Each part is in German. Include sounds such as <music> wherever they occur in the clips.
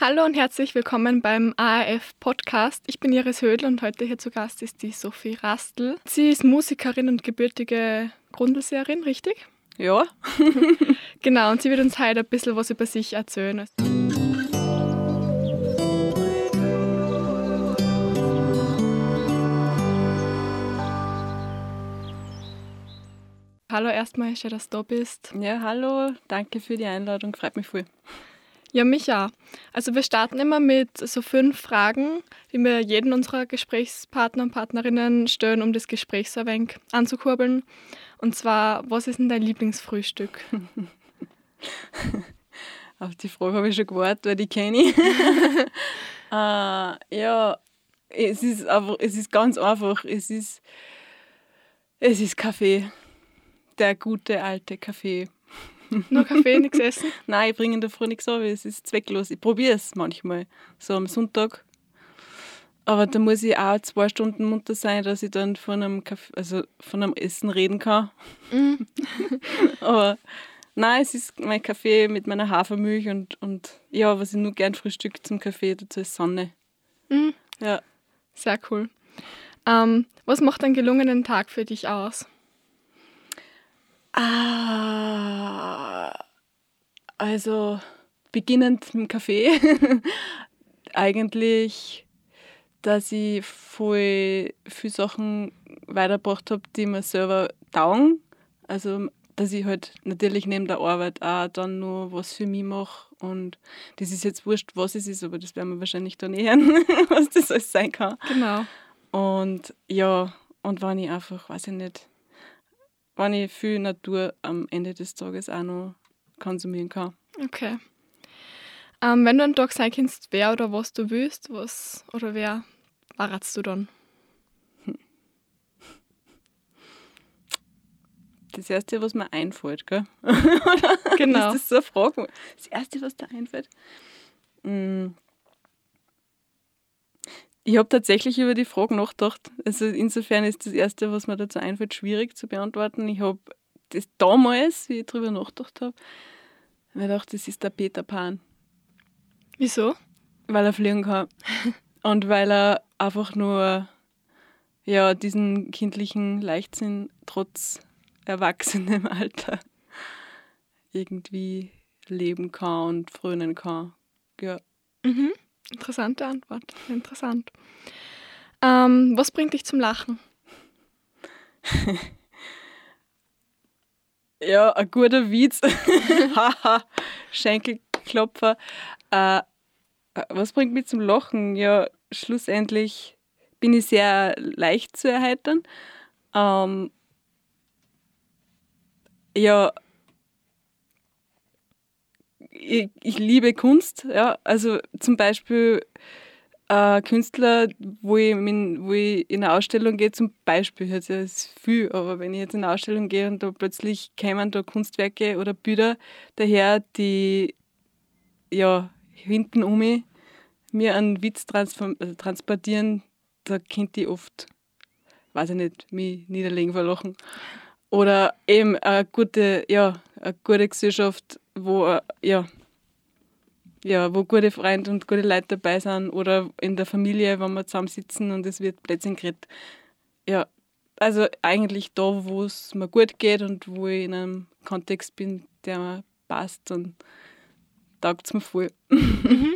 Hallo und herzlich willkommen beim ARF Podcast. Ich bin Iris Hödel und heute hier zu Gast ist die Sophie Rastl. Sie ist Musikerin und gebürtige Grundlseherin, richtig? Ja. <laughs> genau, und sie wird uns heute ein bisschen was über sich erzählen. Hallo erstmal, schön, dass du da bist. Ja, hallo, danke für die Einladung, freut mich voll. Ja, mich auch. Also wir starten immer mit so fünf Fragen, die wir jeden unserer Gesprächspartner und Partnerinnen stellen, um das Gespräch so ein wenig anzukurbeln. Und zwar, was ist denn dein Lieblingsfrühstück? <laughs> Auf die Frage habe ich schon gewartet, weil die kenne ich. <laughs> äh, ja, es ist, einfach, es ist ganz einfach. Es ist, es ist Kaffee. Der gute alte Kaffee. <laughs> Nur Kaffee, nichts essen? <laughs> Nein, ich bringe in der Früh nichts auf, es ist zwecklos. Ich probiere es manchmal, so am Sonntag. Aber da muss ich auch zwei Stunden munter sein, dass ich dann von einem, Kaffee, also von einem Essen reden kann. Mm. <laughs> Aber nein, es ist mein Kaffee mit meiner Hafermilch und, und ja, was ich nur gern frühstück zum Kaffee dazu ist Sonne. Mm. Ja. Sehr cool. Ähm, was macht einen gelungenen Tag für dich aus? Ah, also beginnend mit dem Kaffee. Eigentlich, dass ich voll viele Sachen weitergebracht habe, die mir selber taugen. Also, dass ich halt natürlich neben der Arbeit auch dann nur was für mich mache. Und das ist jetzt wurscht, was es ist, aber das werden wir wahrscheinlich dann eh hören, <laughs> was das alles sein kann. Genau. Und ja, und wenn ich einfach, weiß ich nicht, wenn ich viel Natur am Ende des Tages auch noch konsumieren kann. Okay. Ähm, wenn du einen Tag sein kannst, wer oder was du willst, was oder wer warst du dann? <laughs> Das Erste, was mir einfällt, gell? genau. <laughs> Ist das so eine Frage? Das Erste, was dir einfällt? Mm. Ich habe tatsächlich über die Frage nachgedacht. Also insofern ist das Erste, was mir dazu einfällt, schwierig zu beantworten. Ich habe das damals, wie ich darüber nachgedacht habe, mir gedacht, das ist der Peter Pan. Wieso? Weil er fliegen kann. <laughs> Und weil er einfach nur ja, diesen kindlichen Leichtsinn trotz erwachsenem <laughs> Alter irgendwie leben kann und frönen kann. Ja. Mhm. Interessante Antwort. Interessant. Ähm, was bringt dich zum Lachen? <laughs> ja, ein guter Witz. <laughs> Haha, Schenkelklopfer. Äh, was bringt mich zum Lachen? Ja, schlussendlich bin ich sehr leicht zu erheitern. Ähm, ja, ich, ich liebe Kunst, ja. Also zum Beispiel äh, Künstler, wo ich, in, wo ich in eine Ausstellung gehe, zum Beispiel, jetzt ja, ist viel, aber wenn ich jetzt in eine Ausstellung gehe und da plötzlich kämen da Kunstwerke oder Bilder daher, die ja hinten um mich mir einen Witz also transportieren, da kennt ich oft, weiß ich nicht, mich niederlegen vor Lachen. Oder eben eine gute, ja, eine gute Gesellschaft, wo, ja, ja, wo gute Freunde und gute Leute dabei sind oder in der Familie, wenn wir zusammensitzen und es wird Plätzchen geredet. Ja, also eigentlich da, wo es mir gut geht und wo ich in einem Kontext bin, der mir passt und taugt es mir voll. Mhm.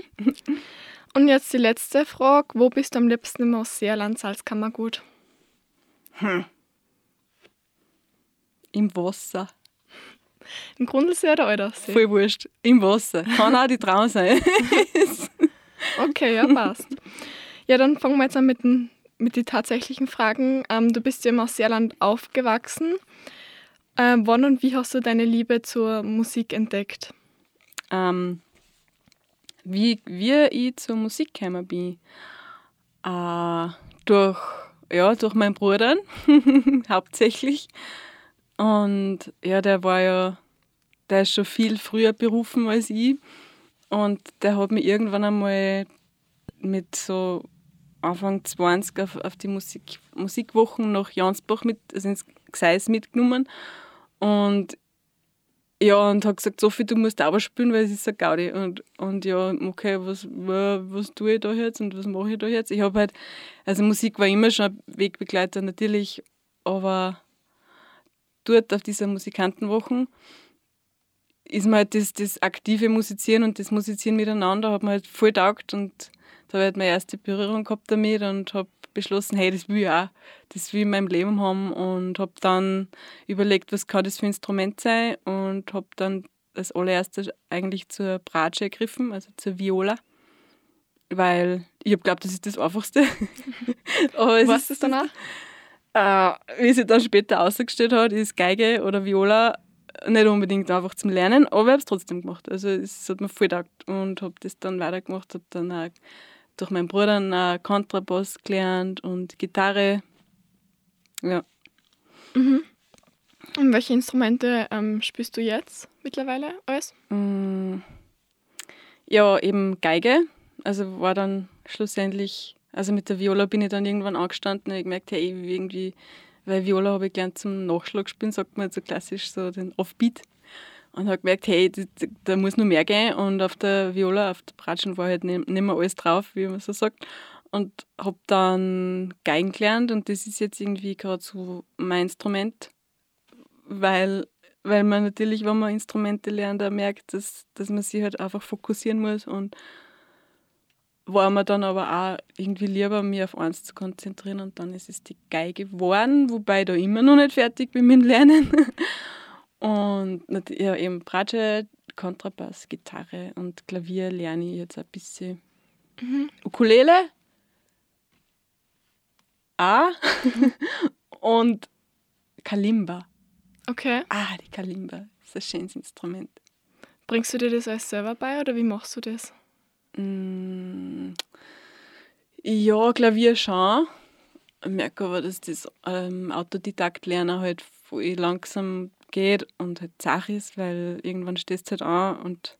Und jetzt die letzte Frage. Wo bist du am liebsten im Ausseerland Salzkammergut? Hm. Im Wasser. Im Grundlsee oder Aldersee? Voll wurscht. Im Wasser. Kann auch die Traum sein. <laughs> okay, ja, passt. Ja, dann fangen wir jetzt an mit den, mit den tatsächlichen Fragen. Ähm, du bist ja im Ausseerland aufgewachsen. Ähm, wann und wie hast du deine Liebe zur Musik entdeckt? Ähm, wie, wie ich zur Musik gekommen bin? Äh, durch, ja, durch meinen Bruder <laughs> hauptsächlich. Und ja, der war ja, der ist schon viel früher berufen als ich. Und der hat mich irgendwann einmal mit so Anfang 20 auf, auf die Musik, Musikwochen nach Jansbach mit, also ins Gseis mitgenommen. Und ja, und hat gesagt, Sophie, du musst aber spielen, weil es ist ein Gaudi. Und, und ja, okay, was, was tue ich da jetzt und was mache ich da jetzt? Ich habe halt, also Musik war immer schon ein Wegbegleiter natürlich, aber dort auf dieser Musikantenwochen ist mir halt das, das aktive Musizieren und das Musizieren miteinander hat mir halt voll taugt und da habe ich halt meine erste Berührung gehabt damit und habe beschlossen, hey, das will ich auch, das will ich in meinem Leben haben und habe dann überlegt, was kann das für ein Instrument sein und habe dann als allererstes eigentlich zur Bratsche gegriffen, also zur Viola, weil ich habe geglaubt, das ist das Einfachste. <laughs> Aber Was ist es danach? Äh, wie sich dann später ausgestellt hat, ist Geige oder Viola nicht unbedingt einfach zum Lernen, aber ich habe es trotzdem gemacht. Also es hat mir voll gedacht und habe das dann weitergemacht, habe dann auch durch meinen Bruder einen Kontrabass gelernt und Gitarre. Ja. Mhm. Und welche Instrumente ähm, spielst du jetzt mittlerweile alles? Mm, ja, eben Geige. Also war dann schlussendlich, also mit der Viola bin ich dann irgendwann angestanden und ich gemerkt, hey, irgendwie, weil Viola habe ich gelernt zum Nachschlag spielen, sagt man so klassisch, so den Offbeat und habe gemerkt, hey, da muss noch mehr gehen. Und auf der Viola, auf der Bratschen war halt nicht mehr alles drauf, wie man so sagt. Und habe dann Geigen gelernt und das ist jetzt irgendwie gerade so mein Instrument, weil, weil man natürlich, wenn man Instrumente lernt, auch merkt, dass, dass man sich halt einfach fokussieren muss und war mir dann aber auch irgendwie lieber, mich auf eins zu konzentrieren und dann ist es die Geige geworden, wobei ich da immer noch nicht fertig bin mit dem Lernen. <laughs> Und ja, eben Bratsche, Kontrabass, Gitarre und Klavier lerne ich jetzt ein bisschen. Mhm. Ukulele? Ah. <laughs> und Kalimba. Okay. Ah, die Kalimba. Das ist ein schönes Instrument. Bringst du dir das alles selber bei oder wie machst du das? Mm, ja, Klavier schon. Ich merke aber, dass das ähm, Autodidakt-Lernen halt voll langsam geht und halt zach ist, weil irgendwann stehst du halt an und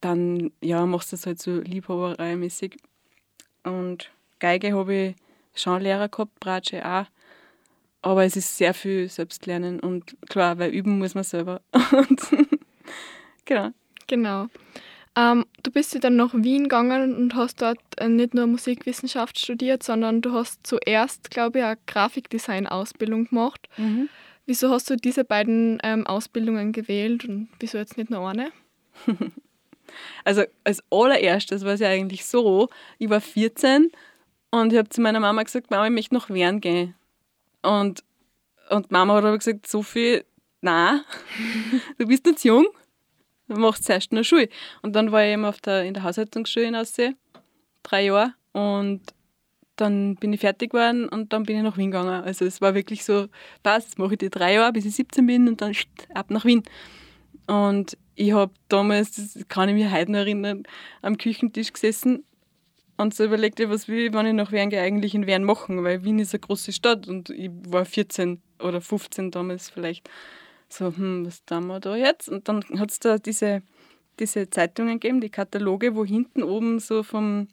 dann ja, machst du es halt so liebhabereimäßig. Und Geige habe ich schon Lehrer gehabt, Bratsche auch. Aber es ist sehr viel Selbstlernen und klar, weil üben muss man selber. <laughs> genau. Genau. Ähm, du bist ja dann nach Wien gegangen und hast dort äh, nicht nur Musikwissenschaft studiert, sondern du hast zuerst, glaube ich, eine Grafikdesign-Ausbildung gemacht. Mhm. Wieso hast du diese beiden ähm, Ausbildungen gewählt und wieso jetzt nicht nur eine? <laughs> Also als allererstes war es ja eigentlich so, ich war 14 und ich habe zu meiner Mama gesagt, Mama, ich möchte noch Wern gehen. Und, und Mama hat aber gesagt, Sophie, nein, <laughs> du bist jetzt jung, du machst zuerst noch Schule. Und dann war ich eben auf der, in der Haushaltungsschule in Aussee, drei Jahre und dann bin ich fertig geworden und dann bin ich nach Wien gegangen. Also es war wirklich so, passt, jetzt mache ich die drei Jahre, bis ich 17 bin und dann ab nach Wien. Und ich habe damals, das kann ich mich heute noch erinnern, am Küchentisch gesessen und so überlegt, was will ich, wenn ich nach Wien eigentlich in Wien machen, weil Wien ist eine große Stadt und ich war 14 oder 15 damals vielleicht. So, hm, was tun wir da jetzt? Und dann hat es da diese, diese Zeitungen gegeben, die Kataloge, wo hinten oben so vom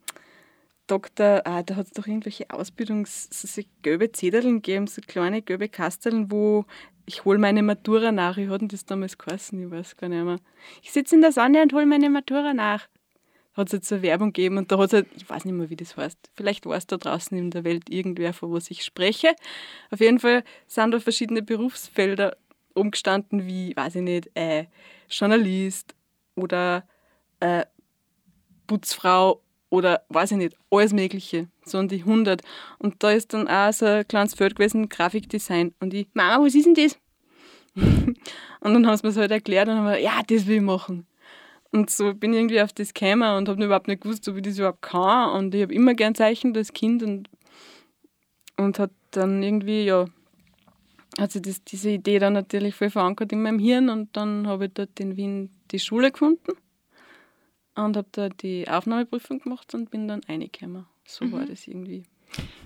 Doktor, ah, da hat es doch irgendwelche Ausbildungs-, so gelbe Zederln gegeben, so kleine gelbe Kasteln, wo ich hole meine Matura nach. Ich hatte das damals geheißen, ich weiß gar nicht mehr. Ich sitze in der Sonne und hole meine Matura nach. Hat es jetzt eine Werbung gegeben und da hat es halt, ich weiß nicht mehr, wie das heißt. Vielleicht war es da draußen in der Welt irgendwer, von was ich spreche. Auf jeden Fall sind da verschiedene Berufsfelder umgestanden, wie, weiß ich nicht, äh, Journalist oder äh, Putzfrau oder weiß ich nicht, alles Mögliche, so an die 100. Und da ist dann auch so ein kleines Feld gewesen, Grafikdesign. Und ich, Mama, was ist denn das? <laughs> und dann haben sie mir das halt erklärt und haben wir, ja, das will ich machen. Und so bin ich irgendwie auf das gekommen und habe überhaupt nicht gewusst, ob ich das überhaupt kann. Und ich habe immer gern zeichnet als Kind und, und hat dann irgendwie, ja, hat sich das, diese Idee dann natürlich voll verankert in meinem Hirn und dann habe ich dort in Wien die Schule gefunden und habe da die Aufnahmeprüfung gemacht und bin dann reingekommen. So mhm. war das irgendwie.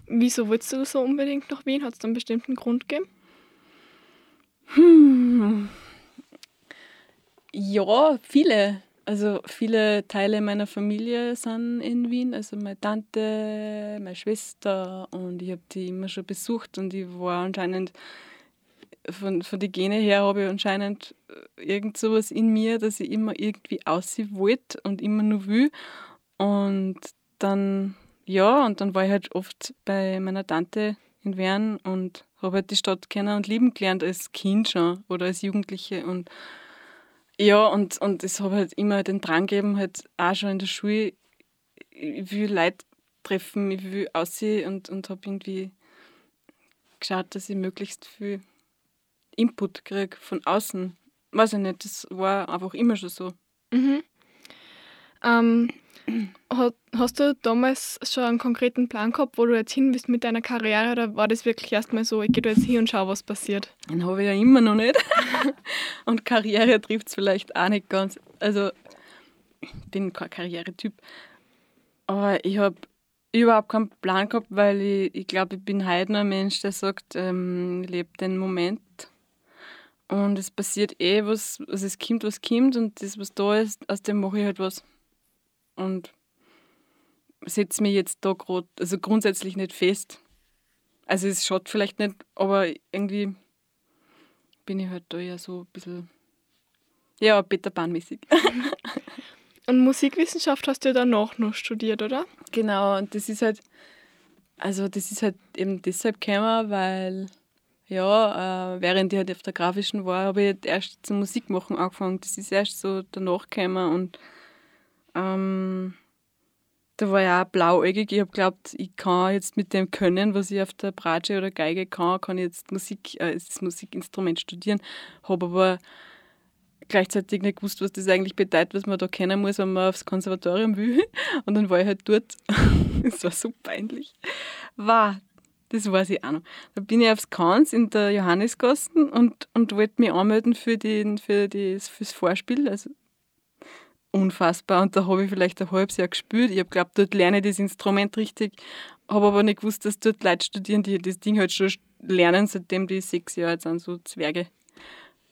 Wieso wolltest du so unbedingt nach Wien? Hat es einen bestimmten Grund gegeben? Hm. Ja, viele. Also viele Teile meiner Familie sind in Wien. Also meine Tante, meine Schwester und ich habe die immer schon besucht und ich war anscheinend von, von den Gene her habe ich anscheinend äh, irgend sowas in mir, dass ich immer irgendwie aussehen wollte und immer nur will. Und dann, ja, und dann war ich halt oft bei meiner Tante in Wern und habe halt die Stadt kennen und lieben gelernt als Kind schon oder als Jugendliche. Und ja, und, und es habe halt immer den Drang gegeben, halt auch schon in der Schule, ich will Leute treffen, ich will aussehen und, und habe irgendwie geschaut, dass ich möglichst viel Input kriege von außen. Weiß ich nicht, das war einfach immer schon so. Mhm. Ähm, hast du damals schon einen konkreten Plan gehabt, wo du jetzt hin bist mit deiner Karriere oder war das wirklich erstmal so, ich gehe da jetzt hin und schaue, was passiert? Den habe ich ja immer noch nicht. <laughs> und Karriere trifft es vielleicht auch nicht ganz. Also, ich bin kein Karrieretyp. Aber ich habe überhaupt keinen Plan gehabt, weil ich, ich glaube, ich bin heute noch ein Mensch, der sagt, ähm, lebe den Moment. Und es passiert eh was, also es kommt, was kommt und das, was da ist, aus dem mache ich halt was. Und setze mich jetzt da gerade, also grundsätzlich nicht fest. Also es schaut vielleicht nicht, aber irgendwie bin ich halt da ja so ein bisschen, ja, Peter Pan-mäßig. <laughs> Und Musikwissenschaft hast du ja danach noch studiert, oder? Genau, und das ist halt, also das ist halt eben deshalb gekommen, weil ja, äh, während ich halt auf der grafischen war, habe ich halt erst zum Musikmachen angefangen. Das ist erst so danach gekommen und ähm, da war ich auch blauäugig. Ich habe geglaubt, ich kann jetzt mit dem Können, was ich auf der Bratsche oder Geige kann, kann ich jetzt Musik, äh, das Musikinstrument studieren. Habe aber gleichzeitig nicht gewusst, was das eigentlich bedeutet, was man da kennen muss, wenn man aufs Konservatorium will. <laughs> Und dann war ich halt dort. <laughs> Es war so peinlich. War, das weiß ich auch noch. Da bin ich aufs Kans in der Johannesgassen und, und wollte mich anmelden für, den, für das fürs Vorspiel. Also unfassbar. Und da habe ich vielleicht ein halbes Jahr gespielt. Ich habe geglaubt, dort lerne ich das Instrument richtig. Habe aber nicht gewusst, dass dort Leute studieren, die das Ding halt schon lernen, seitdem die sechs Jahre alt sind, so Zwerge.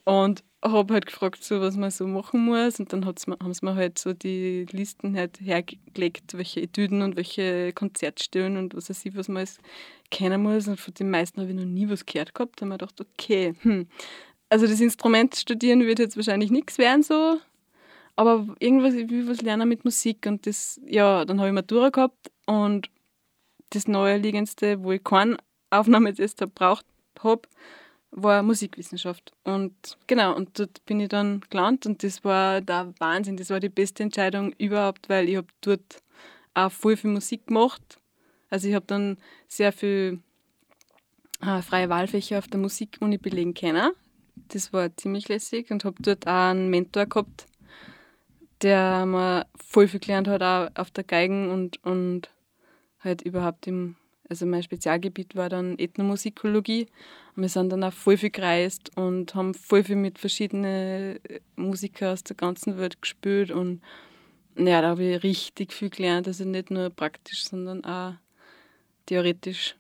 Und habe halt gefragt, so, was man so machen muss. Und dann haben sie mir halt so die Listen halt hergelegt, welche Etüden und welche Konzertstellen und was weiß ich, was man alles kennen muss. Und von den meisten habe ich noch nie was gehört gehabt. Da habe ich gedacht, okay, hm. also das Instrument studieren wird jetzt wahrscheinlich nichts werden so. Aber irgendwas, ich will was lernen mit Musik. Und das, ja, dann habe ich Matura gehabt und das Neuerliegendste, wo ich keinen Aufnahmetest gebraucht habe, war Musikwissenschaft. Und genau, und dort bin ich dann gelandet und das war der Wahnsinn. Das war die beste Entscheidung überhaupt, weil ich habe dort auch voll viel Musik gemacht. Also ich habe dann sehr viel äh, freie Wahlfächer auf der Musikuni belegen können. Das war ziemlich lässig und habe dort auch einen Mentor gehabt, der mir voll viel gelernt hat, auch auf der Geigen und, und halt überhaupt im also mein Spezialgebiet war dann Ethnomusikologie. Und wir sind dann auch voll viel gereist und haben voll viel mit verschiedenen Musikern aus der ganzen Welt gespielt. Und ja, da habe ich richtig viel gelernt. Also nicht nur praktisch, sondern auch theoretisch.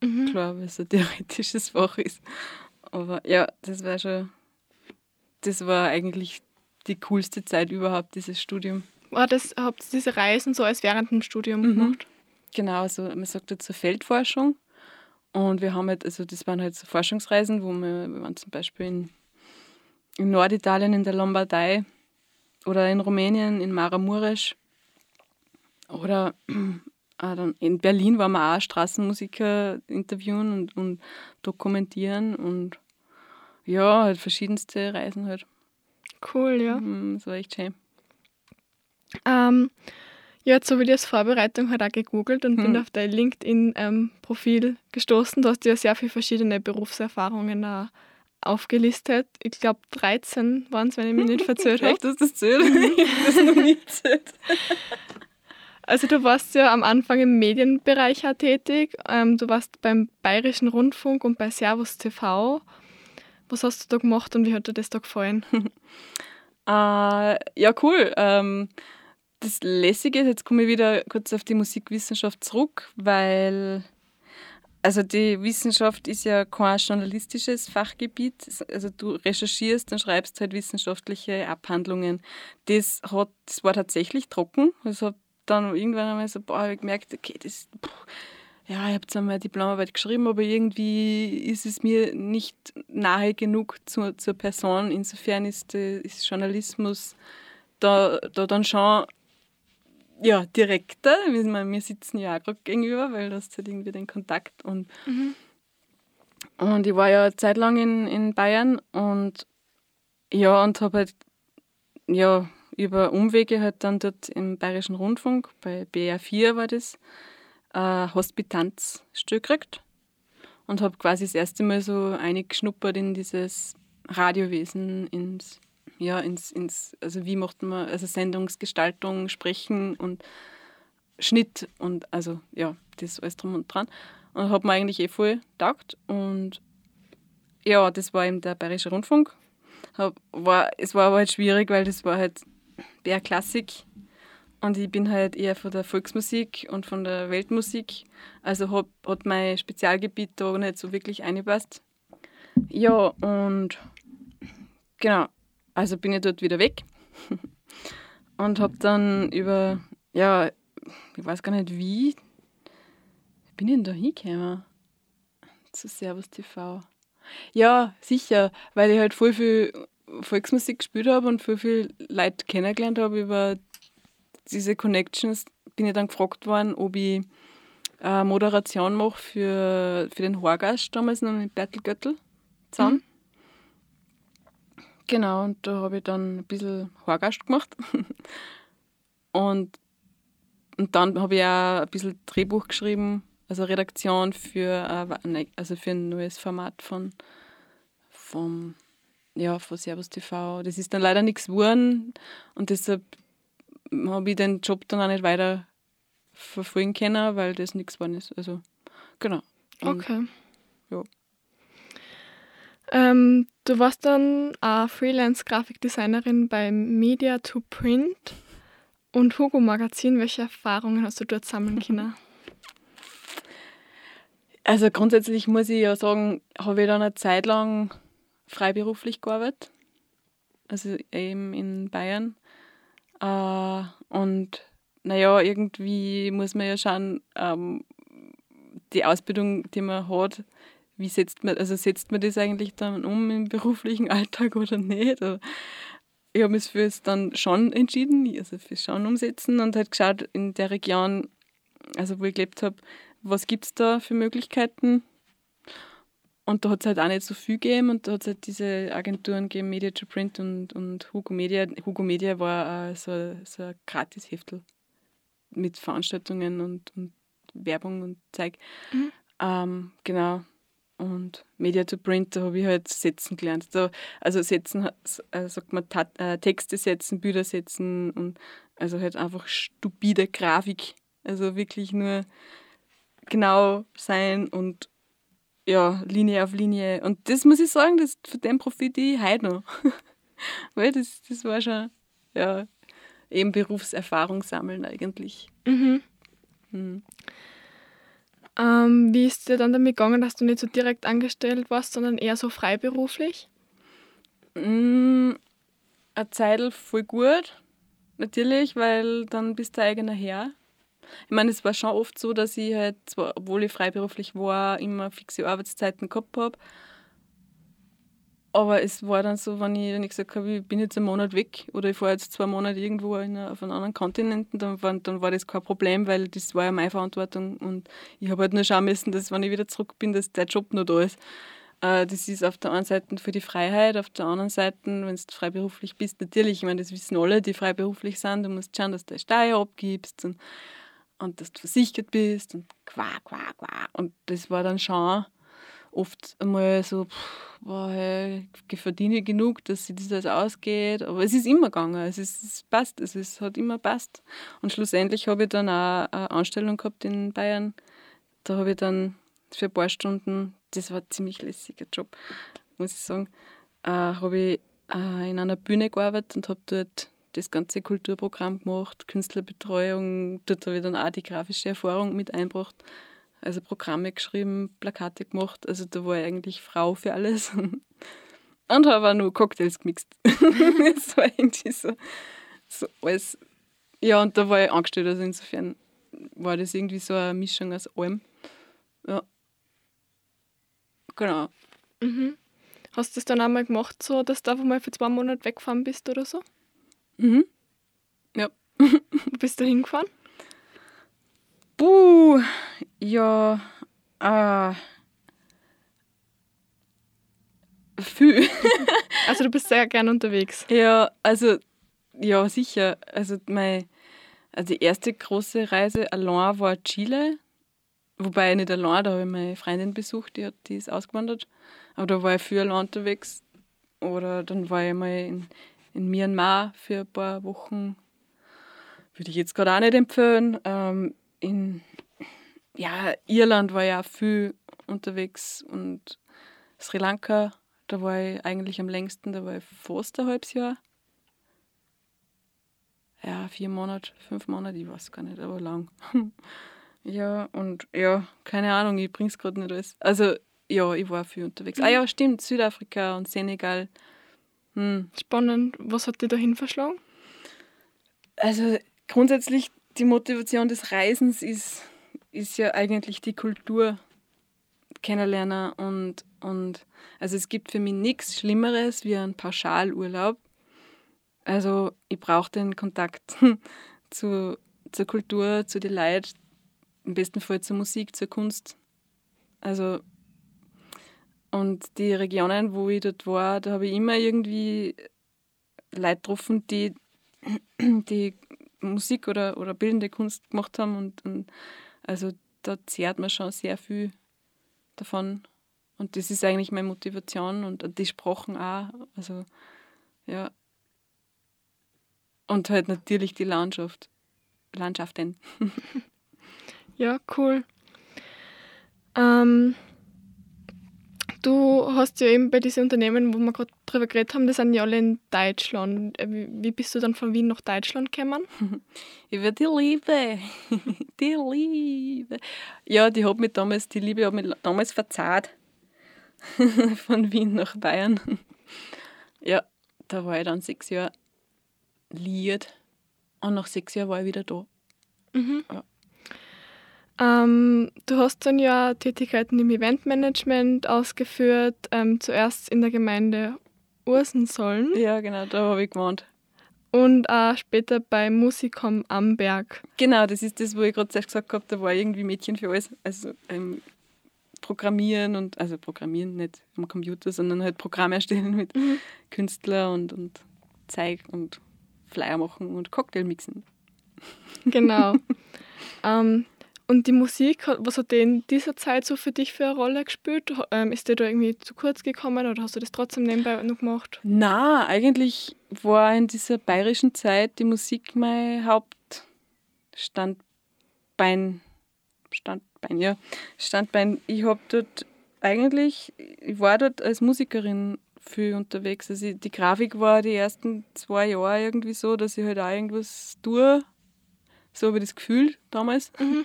Mhm. Klar, weil es ein theoretisches Fach ist. Aber ja, das war schon, das war eigentlich die coolste Zeit überhaupt, dieses Studium. War das, habt ihr diese Reisen so als während dem Studium mhm. gemacht? Genau, also man sagt so Feldforschung. Und wir haben halt, also das waren halt so Forschungsreisen, wo wir, wir waren zum Beispiel in, in Norditalien, in der Lombardei oder in Rumänien, in Maramuresch. Oder äh, in Berlin waren wir auch Straßenmusiker interviewen und, und dokumentieren und ja, halt verschiedenste Reisen halt. Cool, ja. Mhm, das war echt schön. Ähm, ja, jetzt habe ich das Vorbereitung halt auch gegoogelt und hm. bin auf dein LinkedIn-Profil gestoßen. Du hast ja sehr viele verschiedene Berufserfahrungen auch aufgelistet. Ich glaube 13 waren es, wenn ich mich nicht verzählt habe. Du das zählt? das noch nie zählt. Also du warst ja am Anfang im Medienbereich auch tätig. Ähm, du warst beim Bayerischen Rundfunk und bei Servus TV. Was hast du da gemacht und wie hat dir das da gefallen? <laughs> äh, ja, cool. Ähm, das Lässige ist, jetzt komme ich wieder kurz auf die Musikwissenschaft zurück, weil also die Wissenschaft ist ja kein journalistisches Fachgebiet. Also du recherchierst und schreibst halt wissenschaftliche Abhandlungen. Das, hat, das war tatsächlich trocken. Also habe dann irgendwann einmal so boah, ich gemerkt, okay, das, ja, ich habe zwar meine Diplomarbeit geschrieben, aber irgendwie ist es mir nicht nahe genug zur, zur Person. Insofern ist, ist Journalismus da, da dann schon ja, direkter. Wir, wir sitzen ja auch gerade gegenüber, weil das halt irgendwie den Kontakt und mhm. und ich war ja eine Zeit lang in, in Bayern und ja, und habe halt ja, über Umwege halt dann dort im Bayerischen Rundfunk, bei BR4 war das, ein Hospitanzstück gekriegt und habe quasi das erste Mal so eingeschnuppert in dieses Radiowesen, ins, ja, ins, ins, also wie macht man, also Sendungsgestaltung, Sprechen und Schnitt und also ja, das alles drum und dran. Und habe mir eigentlich eh voll taugt und ja, das war eben der Bayerische Rundfunk. Hab, war, es war aber halt schwierig, weil das war halt der Klassik und ich bin halt eher von der Volksmusik und von der Weltmusik. Also hat, hat mein Spezialgebiet da nicht so wirklich eingepasst. Ja, und genau, also bin ich dort wieder weg und habe dann über, ja, ich weiß gar nicht wie, bin ich denn da hingekommen? Zu Servus TV. Ja, sicher, weil ich halt voll viel Volksmusik gespielt habe und voll viel Leute kennengelernt habe über diese Connections bin ich dann gefragt worden, ob ich eine Moderation mache für, für den Horgast damals noch mit Bertel Göttel zusammen. Mhm. Genau, und da habe ich dann ein bisschen Horgast gemacht. <laughs> und, und dann habe ich auch ein bisschen Drehbuch geschrieben, also Redaktion für, also für ein neues Format von, vom, ja, von Servus TV. Das ist dann leider nichts geworden und deshalb habe ich den Job dann auch nicht weiter verfolgen können, weil das nichts geworden ist. Also, genau. Und, okay. Ja. Ähm, du warst dann auch Freelance-Grafikdesignerin bei Media to Print und Hugo Magazin. Welche Erfahrungen hast du dort sammeln können? Also grundsätzlich muss ich ja sagen, habe ich dann eine Zeit lang freiberuflich gearbeitet. Also eben in Bayern. Äh, und naja, irgendwie muss man ja schauen, ähm, die Ausbildung, die man hat, wie setzt man, also setzt man das eigentlich dann um im beruflichen Alltag oder nicht? Ich habe mich für es dann schon entschieden, also für schon umsetzen und halt geschaut in der Region, also wo ich gelebt habe, was gibt es da für Möglichkeiten und da hat es halt auch nicht so viel gegeben und da hat es halt diese Agenturen gegeben, Media to Print und, und Hugo Media. Hugo Media war äh, so, so ein Gratis-Heftel mit Veranstaltungen und, und Werbung und Zeug. Mhm. Ähm, genau. Und Media to Print, da habe ich halt Setzen gelernt. Da, also Setzen, äh, sagt man, Tat, äh, Texte setzen, Bilder setzen und also halt einfach stupide Grafik. Also wirklich nur genau sein und ja, Linie auf Linie. Und das muss ich sagen, das, von dem profitiere ich heute noch. <laughs> Weil das, das war schon, ja, eben Berufserfahrung sammeln eigentlich. Mhm. Mhm. Ähm, wie ist dir dann damit gegangen, dass du nicht so direkt angestellt warst, sondern eher so freiberuflich? Mhm, eine Zeit voll gut, natürlich, weil dann bist du eigener Herr. Ich meine, es war schon oft so, dass ich halt, zwar, obwohl ich freiberuflich war, immer fixe Arbeitszeiten gehabt habe. Aber es war dann so, wenn ich, wenn ich gesagt habe, ich bin jetzt einen Monat weg oder ich fahre jetzt zwei Monate irgendwo in, auf einem anderen Kontinent, dann war, dann war das kein Problem, weil das war ja meine Verantwortung und ich habe halt nur schauen müssen, dass wenn ich wieder zurück bin, dass der Job noch da ist. Äh, das ist auf der einen Seite für die Freiheit, auf der anderen Seite, wenn du freiberuflich bist, natürlich, ich meine, das wissen alle, die freiberuflich sind, du musst schauen, dass du Steuer abgibst und und dass du versichert bist und qua, qua, qua. Und das war dann schon oft einmal so, boah, ich verdiene genug, dass sich das alles ausgeht. Aber es ist immer gegangen, es, ist, es passt, es ist, hat immer passt. Und schlussendlich habe ich dann auch eine Anstellung gehabt in Bayern. Da habe ich dann für ein paar Stunden, das war ein ziemlich lässiger Job, muss ich sagen, äh, habe ich äh, in einer Bühne gearbeitet und habe dort das ganze Kulturprogramm gemacht, Künstlerbetreuung, dort habe ich dann auch die grafische Erfahrung mit einbracht. Also Programme geschrieben, Plakate gemacht, also da war ich eigentlich Frau für alles. <laughs> Und habe auch nur Cocktails gemixt. <laughs> das war irgendwie so, so alles. Ja, und da war ich angestellt, also insofern war das irgendwie so eine Mischung aus allem. Ja. Genau. Mhm. Hast du das dann einmal gemacht, so dass du einfach mal für zwei Monate weggefahren bist oder so? Mhm. Ja. Wo bist du hingefahren? Buh, ja, äh, viel. <laughs> Also du bist sehr gern unterwegs. Ja, also, ja, sicher. Also, mein, also die erste große Reise allein war Chile. Wobei nicht allein, da habe ich meine Freundin besucht, die, hat, die ist ausgewandert. Aber da war ich viel allein unterwegs. Oder dann war ich mal in, in Myanmar für ein paar Wochen. Würde ich jetzt gerade auch nicht empfehlen. Ähm, in ja, Irland war auch viel unterwegs und Sri Lanka, da war ich eigentlich am längsten, da war ich fast ein halbes Jahr. Ja, vier Monate, fünf Monate, ich weiß gar nicht, aber lang. <laughs> ja, und ja, keine Ahnung, ich bring's gerade nicht alles. Also, ja, ich war viel unterwegs. Ah ja, stimmt, Südafrika und Senegal. Hm. Spannend. Was hat dich dahin verschlagen? Also grundsätzlich die Motivation des Reisens ist, ist ja eigentlich die Kultur kennenlernen und, und also es gibt für mich nichts Schlimmeres wie ein Pauschalurlaub. Also ich brauche den Kontakt <laughs> zu, zur Kultur, zu den Leuten, im besten Fall zur Musik, zur Kunst. Also und die Regionen, wo ich dort war, da habe ich immer irgendwie Leute getroffen, die, <clears throat> die Musik oder, oder bildende Kunst gemacht haben. Und, und also da zehrt man schon sehr viel davon. Und das ist eigentlich meine Motivation und die Sprachen auch. Also, ja. Und halt natürlich die Landschaft. Landschaften. <laughs> ja, cool. Ähm, Du hast ja eben bei diesen Unternehmen, wo wir gerade drüber geredet haben, die sind ja alle in Deutschland. Äh, wie bist du dann von Wien nach Deutschland gekommen? <laughs> Über die Liebe. <laughs> Die Liebe. Ja, die hat mich damals, die Liebe hat mich damals verzahrt. <laughs> Von Wien nach Bayern. Ja, da war ich dann sechs Jahre liiert. Und nach sechs Jahren war ich wieder da. Mhm. Ja. Ähm, du hast dann ja Tätigkeiten im Eventmanagement ausgeführt, ähm, zuerst in der Gemeinde Ursensollen. Ja, genau, da habe ich gewohnt. Und auch später bei Musikum am Berg. Genau, das ist das, wo ich gerade zuerst gesagt habe, da war irgendwie Mädchen für alles. Also ähm, Programmieren und, also Programmieren nicht am Computer, sondern halt Programme erstellen mit mhm. Künstlern und, und Zeig und Flyer machen und Cocktail mixen. Genau. <laughs> ähm, und die Musik, was hat die in dieser Zeit so für dich für eine Rolle gespielt? Ähm, ist dir da irgendwie zu kurz gekommen oder hast du das trotzdem nebenbei noch gemacht? Na, eigentlich war in dieser bayerischen Zeit die Musik mein Hauptstandbein. Standbein, ja. Standbein. Ich habe dort eigentlich, ich war dort als Musikerin viel unterwegs. Also ich, die Grafik war die ersten zwei Jahre irgendwie so, dass ich halt auch irgendwas tue. So habe ich das Gefühl damals. Mhm.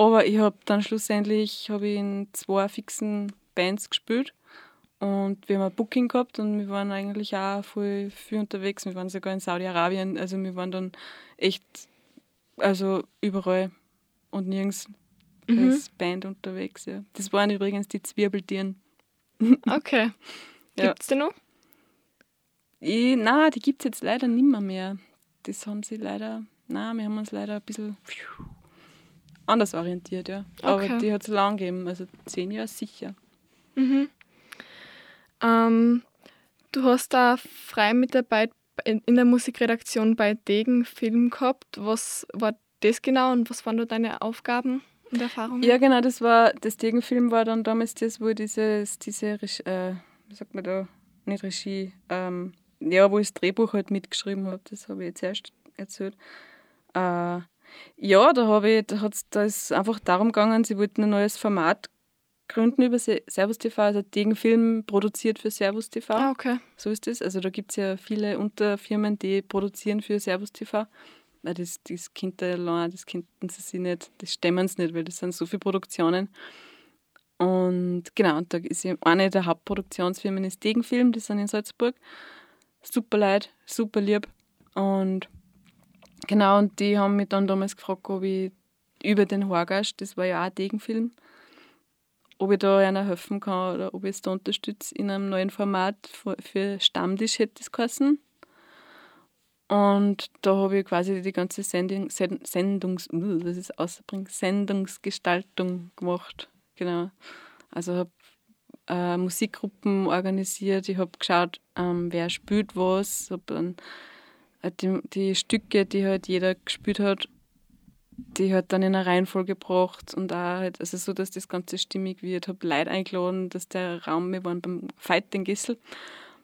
Aber ich habe dann schlussendlich hab ich in zwei fixen Bands gespielt. Und wir haben ein Booking gehabt und wir waren eigentlich auch voll viel unterwegs. Wir waren sogar in Saudi-Arabien. Also wir waren dann echt also überall und nirgends mhm. als Band unterwegs. Ja. Das waren übrigens die Zwirbeltieren. <laughs> Okay. Gibt es die noch? Ich, nein, die gibt es jetzt leider nicht mehr, mehr. Das haben sie leider, nein, wir haben uns leider ein bisschen anders orientiert, ja. Aber okay. die hat es lang gegeben, also zehn Jahre sicher. Mhm. Ähm, du hast da freie Mitarbeit in der Musikredaktion bei Degen Film gehabt. Was war das genau und was waren da deine Aufgaben und Erfahrungen? Ja, genau, das war das Degen Film war dann damals das, wo dieses, diese, äh, wie sagt man da, nicht Regie, ähm, ja, wo ich das Drehbuch halt mitgeschrieben habe, das habe ich jetzt erst erzählt. Äh, ja, da, habe ich, da, hat's, da ist einfach darum gegangen, sie wollten ein neues Format gründen über Servus TV, also Degenfilm produziert für Servus TV. Ah, okay. So ist es. Also da gibt es ja viele Unterfirmen, die produzieren für Servus TV. Weil das, das Kind allein, das könnten sie sich nicht, das stemmen sie nicht, weil das sind so viele Produktionen. Und genau, und da ist eine der Hauptproduktionsfirmen ist Degenfilm, die sind in Salzburg. Super leid, super lieb. Und Genau, und die haben mich dann damals gefragt, ob ich über den Horgast, das war ja auch ein Degenfilm, ob ich da einer helfen kann oder ob ich es da unterstütze in einem neuen Format für, Stammtisch hätte es geheißen. Und da habe ich quasi die ganze Sendung, Sendungs, das ist ausbringen, Sendungsgestaltung gemacht. Genau. Also habe äh, Musikgruppen organisiert, ich habe geschaut, ähm, wer spielt was, habe dann die, die Stücke, die halt jeder gespielt hat, die hat dann in eine Reihenfolge gebracht und auch halt, also so, dass das Ganze stimmig wird. Habe Leute eingeladen, dass der Raum, wir waren beim Fighting Gissel,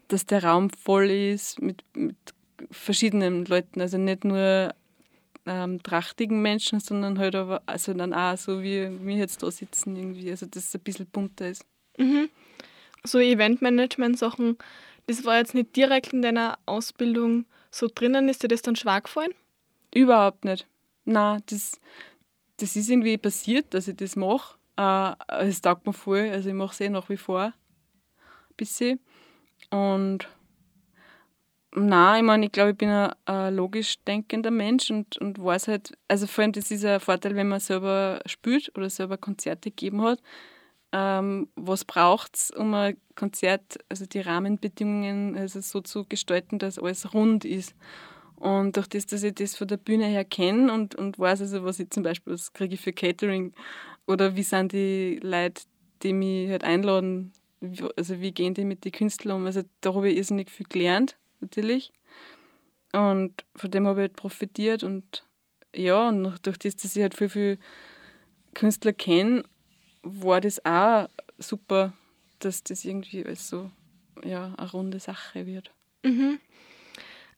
dass der Raum voll ist mit, mit verschiedenen Leuten, also nicht nur ähm, trachtigen Menschen, sondern halt aber, also dann auch so wie wir jetzt da sitzen irgendwie, also dass es ein bisschen bunter ist. Mhm. So Eventmanagement-Sachen, das war jetzt nicht direkt in deiner Ausbildung so drinnen, ist dir das dann schwer gefallen? Überhaupt nicht. Nein, das, das ist irgendwie passiert, dass ich das mache. Äh, es taugt mir voll, also ich mache es eh nach wie vor. Bisschen. Und Nein, ich meine, ich glaube, ich bin ein, ein, logisch denkender Mensch und, und weiß halt, also vor allem das ist ein Vorteil, wenn man selber spielt oder selber Konzerte gegeben hat. Ähm, was braucht es, um ein Konzert, also die Rahmenbedingungen also so zu gestalten, dass alles rund ist. Und durch das, dass ich das von der Bühne her kenne und, und weiß, also, was ich zum Beispiel was kriege ich für Catering oder wie sind die Leute, die mich halt einladen, also wie gehen die mit den Künstlern um. Also da habe ich irrsinnig viel gelernt natürlich. Und von dem habe ich halt profitiert und ja, und durch das, dass ich halt viel, viel Künstler kenne, war das auch super, dass das irgendwie alles so ja, eine runde Sache wird. Mhm.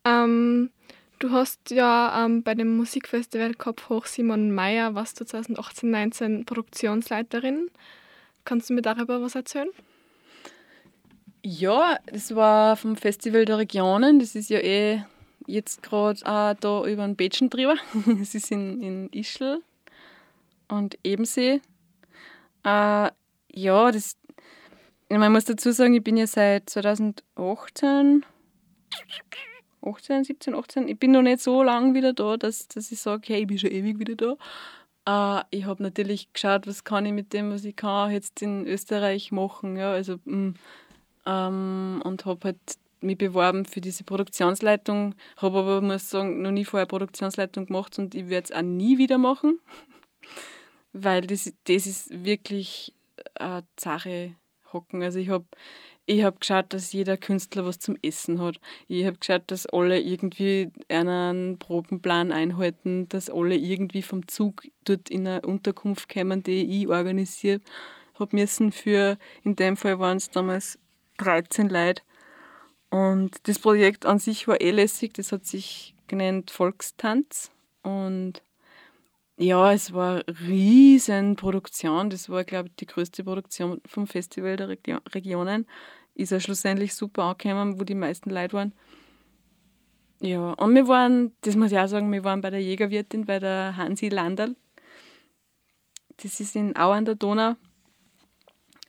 Ähm, du hast ja ähm, bei dem Musikfestival Kopf hoch Simon Meyer, was du 2018, 19 Produktionsleiterin. Kannst du mir darüber was erzählen? Ja, das war vom Festival der Regionen. Das ist ja eh jetzt gerade auch da über den Bätschen drüber. <laughs> Es ist in, in Ischl und Ebensee. Äh, ja, das, man muss dazu sagen, ich bin ja seit 2018, 18, 17, 18, ich bin noch nicht so lange wieder da, dass, dass ich sage, hey, ich bin schon ewig wieder da. Äh, ich habe natürlich geschaut, was kann ich mit dem, was ich kann, jetzt in Österreich machen. Ja, also mh, mm, ähm, und habe halt mich beworben für diese Produktionsleitung, habe aber, muss sagen, noch nie vorher Produktionsleitung gemacht und ich werde es auch nie wieder machen, weil das, das ist wirklich eine Sache hocken. Also ich habe ich hab geschaut, dass jeder Künstler was zum Essen hat. Ich habe geschaut, dass alle irgendwie einen Probenplan einhalten, dass alle irgendwie vom Zug dort in eine Unterkunft kommen, die ich organisiert habe müssen für, in dem Fall waren es damals 13 Leute. Und das Projekt an sich war eh lässig, das hat sich genannt Volkstanz. Und ja, es war eine riesen Produktion. Das war, glaube ich, die größte Produktion vom Festival der Regionen. Ist ja schlussendlich super angekommen, wo die meisten Leute waren. Ja, und wir waren, das muss ich auch sagen, wir waren bei der Jägerwirtin, bei der Hansi Landerl. Das ist in Au an der Donau.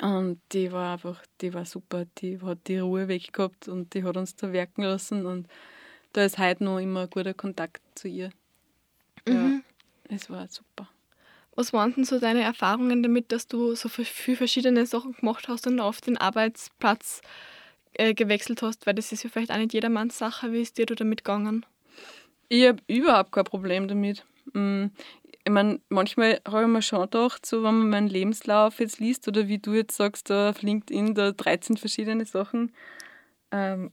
Und die war einfach, die war super, die hat die Ruhe weg gehabt und die hat uns da werken lassen und da ist heute noch immer ein guter Kontakt zu ihr. Mhm. Ja, es war super. Was waren denn so deine Erfahrungen damit, dass du so viele verschiedene Sachen gemacht hast und auf den Arbeitsplatz äh, gewechselt hast? Weil das ist ja vielleicht auch nicht jedermanns Sache. Wie ist dir damit gegangen? Ich habe überhaupt kein Problem damit. Mm, ich meine, manchmal habe ich mir schon gedacht, so wenn man meinen Lebenslauf jetzt liest oder wie du jetzt sagst, da auf LinkedIn, da 13 verschiedene Sachen, ähm,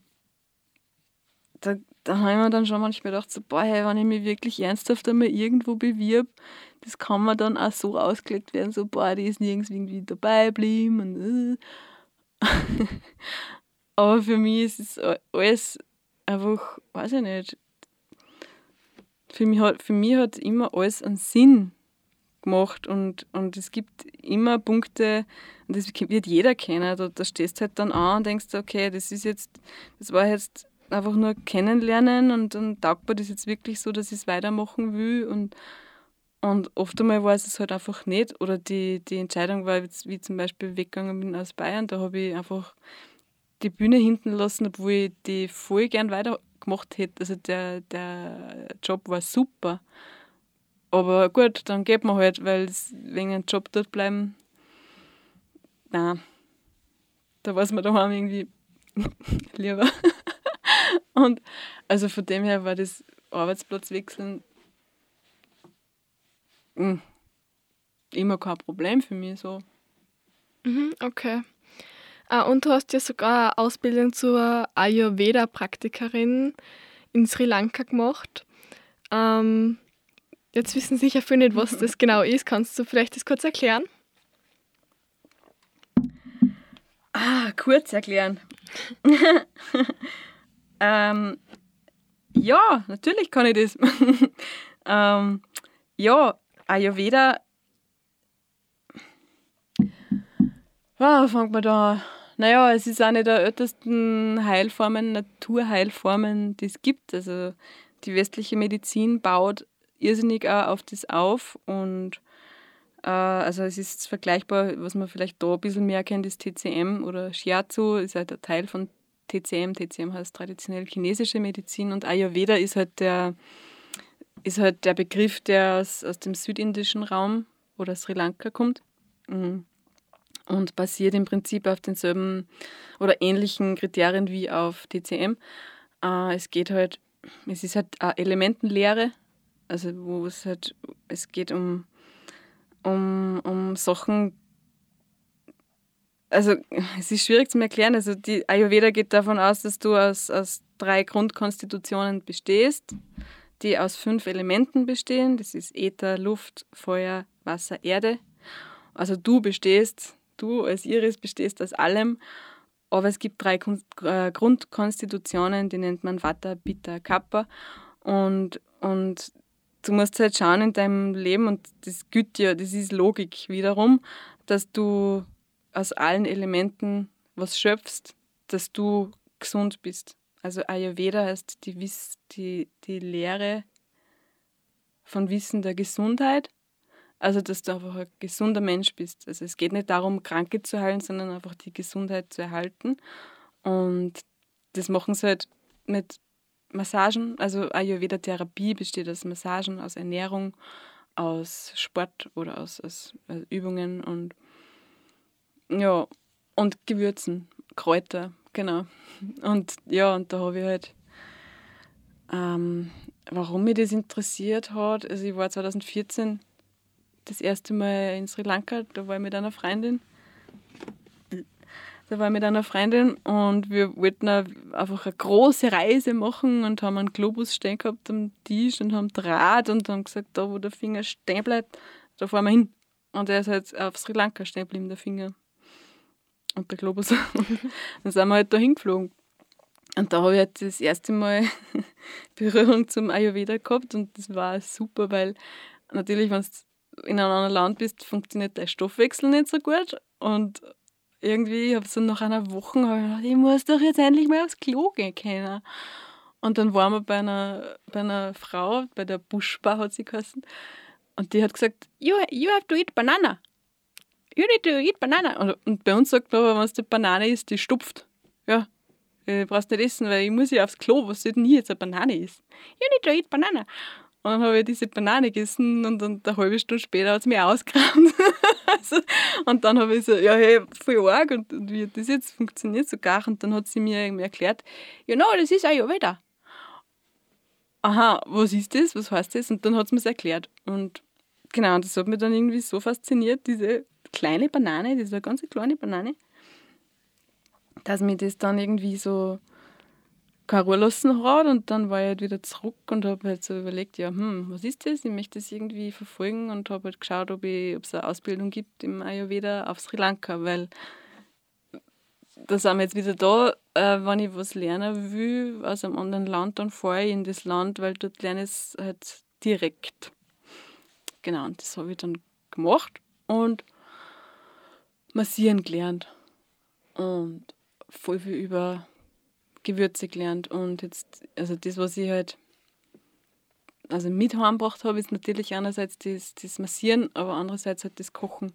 da, da habe ich mir dann schon manchmal gedacht, so, boah, hey, wenn ich mich wirklich ernsthaft einmal irgendwo bewirb, das kann man dann auch so ausgelegt werden, so, boah, die ist nirgends irgendwie dabei geblieben und äh. <laughs> Aber für mich ist es alles einfach, weiß ich nicht, für mich hat, für mich hat immer alles einen Sinn gemacht und, und es gibt immer Punkte, und das wird jeder kennen, da, da stehst halt dann an und denkst, okay, das ist jetzt, das war jetzt einfach nur kennenlernen und dann taugt mir das jetzt wirklich so, dass ich es weitermachen will und, und oft einmal war es halt einfach nicht oder die, die Entscheidung war, wie zum Beispiel weggegangen bin aus Bayern, da habe ich einfach die Bühne hinten lassen, obwohl ich die voll gern weiter gemacht hätte. Also der, der Job war super. Aber gut, dann geht man halt, weil wegen einem Job dort bleiben, nein, da es mir daheim irgendwie <laughs> lieber. Und also von dem her war das Arbeitsplatzwechseln mh, hm, immer kein Problem für mich so. Mhm, okay. Ah, und du hast ja sogar eine Ausbildung zur Ayurveda-Praktikerin in Sri Lanka gemacht. Ähm, jetzt wissen sicher viele nicht, was das <laughs> genau ist. Kannst du vielleicht das kurz erklären? Ah, kurz erklären. <laughs> ähm, ja, natürlich kann ich das. <laughs> ähm, ja, Ayurveda. Wow, fangt man da naja, es ist eine der ältesten Heilformen, Naturheilformen, die es gibt. Also die westliche Medizin baut irrsinnig auch auf das auf und äh, also es ist vergleichbar, was man vielleicht da ein bisschen mehr kennt, ist TCM oder Shiatsu, ist halt ein Teil von TCM. TCM heißt traditionell chinesische Medizin und Ayurveda ist halt der, ist halt der Begriff, der aus, aus dem südindischen Raum oder Sri Lanka kommt. Mhm und basiert im Prinzip auf denselben oder ähnlichen Kriterien wie auf TCM. Äh, es geht halt, es ist halt Elementenlehre, also wo es halt, es geht um, um, um Sachen, also <laughs> es ist schwierig zu erklären, also die Ayurveda geht davon aus, dass du aus, aus drei Grundkonstitutionen bestehst, die aus fünf Elementen bestehen, das ist Äther, Luft, Feuer, Wasser, Erde. Also du bestehst du als Iris bestehst aus allem, aber es gibt drei äh, Grundkonstitutionen, die nennt man Vata, Pitta, Kappa. Und, und du musst halt schauen in deinem Leben und das gilt ja, das ist Logik wiederum, dass du aus allen Elementen was schöpfst, dass du gesund bist. Also Ayurveda heißt die, Wiss, die, die Lehre von Wissen der Gesundheit also, dass du einfach ein gesunder Mensch bist. Also, es geht nicht darum, Kranke zu heilen, sondern einfach die Gesundheit zu erhalten. Und das machen sie halt mit Massagen. Also, Ayurveda-Therapie besteht aus Massagen, aus Ernährung, aus Sport oder aus, aus, Übungen und ja, und Gewürzen, Kräuter, genau. Und ja, und da habe ich halt, ähm, warum mich das interessiert hat, also ich war 2014 das erste Mal in Sri Lanka, da war ich mit einer Freundin. Da war ich mit einer Freundin und wir wollten einfach eine große Reise machen und haben einen Globus stehen gehabt am Tisch und haben Draht und haben gesagt, da wo der Finger stehen bleibt, da fahren wir hin. Und er ist halt auf Sri Lanka stehen geblieben, der Finger. Und der Globus. <laughs> dann sind wir halt da hingeflogen. Und da habe ich halt das erste Mal <laughs> Berührung zum Ayurveda gehabt und das war super, weil natürlich, wenn es in einem anderen Land bist, funktioniert dein Stoffwechsel nicht so gut. Und irgendwie habe ich so nach einer Woche gedacht, ich muss doch jetzt endlich mal aufs Klo gehen können. Und dann waren wir bei einer, bei einer Frau, bei der Buschbar hat sie geheißen, und die hat gesagt, you, you have to eat banana. You need to eat banana. Und, bei uns sagt man aber, wenn es die Banane ist, die stupft. Ja, du brauchst nicht essen, weil ich muss ja aufs Klo, was soll denn hier jetzt eine Banane ist? You need to eat banana. Und dann habe ich diese Banane gegessen und dann eine halbe Stunde später hat es mich ausgekramt. <laughs> also, und dann habe ich so, ja, hey, voll arg und, und wie das jetzt funktioniert so gar. Und dann hat sie mir irgendwie erklärt, ja, no, das ist Ayurveda. Aha, was ist das? Was heißt das? Und dann hat sie mir erklärt. Und genau, das hat mich dann irgendwie so fasziniert, diese kleine Banane, diese ganz kleine Banane, dass mir das dann irgendwie so keine Ruhe lassen hat und dann war ich halt wieder zurück und habe halt so überlegt, ja, hm, was ist das? Ich möchte das irgendwie verfolgen und habe halt geschaut, ob, ob es eine Ausbildung gibt im Ayurveda auf Sri Lanka, weil da sind wir jetzt wieder da, äh, wenn ich was lernen will aus einem anderen Land, dann fahre ich in das Land, weil dort lerne ich es halt direkt. Genau, und das habe ich dann gemacht und massieren gelernt und voll viel über Gewürze gelernt. Und jetzt, also das, was ich halt also mit heimgebracht habe, ist natürlich einerseits das, das Massieren, aber andererseits halt das Kochen.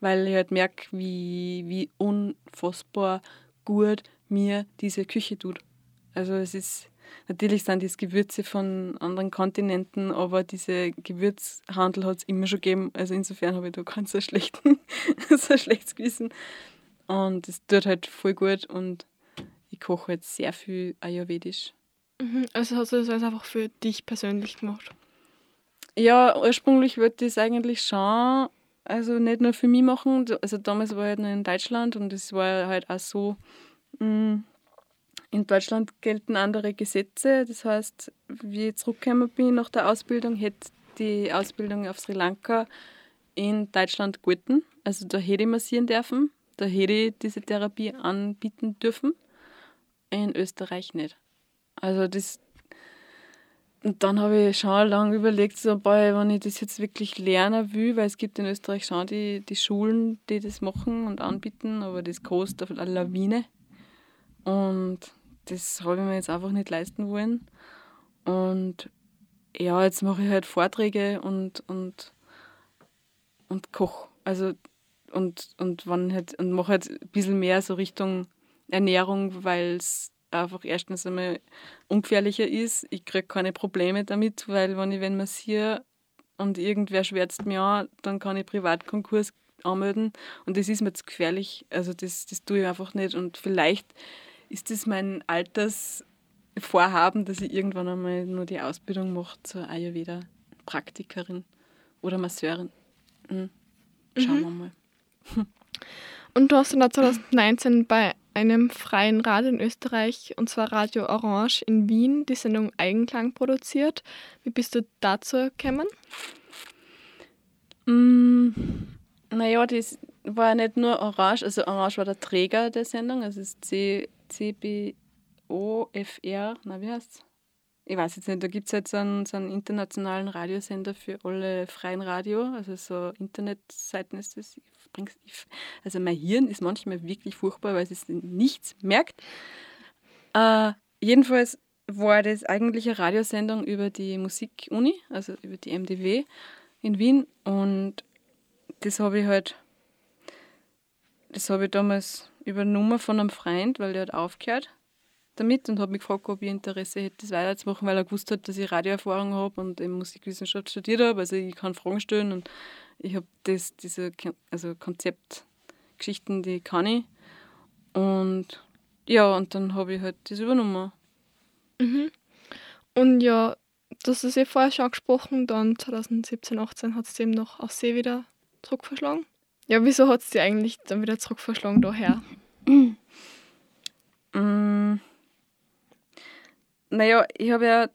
Weil ich halt merke, wie, wie unfassbar gut mir diese Küche tut. Also es ist, natürlich sind das Gewürze von anderen Kontinenten, aber diese Gewürzhandel hat es immer schon gegeben. Also insofern habe ich da ganz so, schlechten, <laughs> so schlechtes Gewissen. Und es tut halt voll gut und ich koche halt sehr viel ayurvedisch. Mhm. Also hast du das alles einfach für dich persönlich gemacht? Ja, ursprünglich wollte ich es eigentlich schon, also nicht nur für mich machen. Also damals war ich halt noch in Deutschland und es war halt auch so, mh, mm, in Deutschland gelten andere Gesetze. Das heißt, wie ich zurückgekommen bin nach der Ausbildung, hätte die Ausbildung auf Sri Lanka in Deutschland gelten. Also da hätte ich massieren dürfen, da hätte ich diese Therapie anbieten dürfen. In Österreich nicht. Also das. Und dann habe ich schon lange überlegt, so, boah, wenn ich das jetzt wirklich lernen will, weil es gibt in Österreich schon die, die Schulen, die das machen und anbieten, aber das kostet auf eine Lawine. Und das habe ich mir jetzt einfach nicht leisten wollen. Und ja, jetzt mache ich halt Vorträge und, und, und koche. Also und, und wann halt und mache halt ein bisschen mehr so Richtung Ernährung, weil es einfach erstens einmal ungefährlicher ist. Ich kriege keine Probleme damit, weil wenn ich wenn massiere und irgendwer schwärzt mir an, dann kann ich Privatkonkurs anmelden und das ist mir zu gefährlich. Also das, das tue ich einfach nicht und vielleicht ist das mein Altersvorhaben, dass ich irgendwann einmal nur die Ausbildung mache zur Ayurveda-Praktikerin oder Masseurin. Mhm. Schauen mhm. wir mal. <laughs> Und du hast dann 2019 bei einem freien Radio in Österreich, und zwar Radio Orange in Wien, die Sendung Eigenklang produziert. Wie bist du dazu gekommen? Mm, naja, das war nicht nur Orange, also Orange war der Träger der Sendung, also das C CBOFR, na wie heißt's? Ich weiß jetzt nicht, da gibt es jetzt einen, so einen internationalen Radiosender für alle freien Radio, also so Internetseiten ist das. Also mein Hirn ist manchmal wirklich furchtbar, weil es nichts merkt. Äh, jedenfalls war das eigentlich eine Radiosendung über die Musikuni, also über die MDW in Wien und das habe ich halt, das habe ich damals übernommen von einem Freund, weil der hat aufgehört damit und habe mich gefragt, ob ich Interesse hätte, das weiterzumachen, weil er gewusst hat, dass ich Radioerfahrung habe und eben Musikwissenschaft studiert habe. Also ich kann Fragen stellen und ich habe das, diese also Konzeptgeschichten, die kann ich. Und ja, und dann habe ich halt das übernommen. Mhm. Und ja, das ist ja vorher schon angesprochen, dann 2017, 18 hat es dem noch aus See wieder zurückverschlagen. Ja, wieso hat es dir eigentlich dann wieder zurückverschlagen daher? <clears throat> mm. Naja, ich habe ja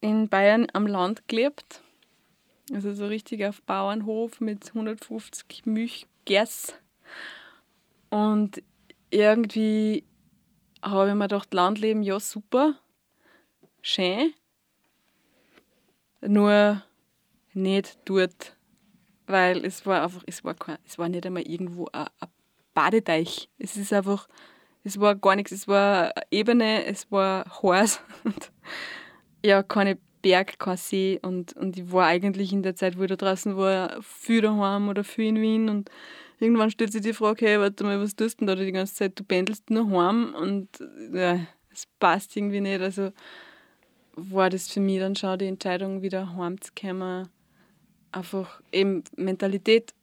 in Bayern am Land gelebt. Also so richtig auf Bauernhof mit 150 Milchgärs. Und irgendwie habe ich mir gedacht, Landleben, ja super, schön, nur nicht dort, weil es war einfach, es war, kein, es war nicht einmal irgendwo ein, ein Badeteich. Es ist einfach, es war gar nichts, es war Ebene, es war Horst und <laughs> ja, keine Berg, kein See und, und ich war eigentlich in der Zeit, wo ich da draußen war, viel daheim oder viel in Wien und irgendwann stellt sich die Frage, hey, warte mal, was tust du denn da die ganze Zeit? Du pendelst nur heim und ja, es passt irgendwie nicht. Also war das für mich dann schon die Entscheidung, wieder heimzukommen. Einfach eben Mentalität,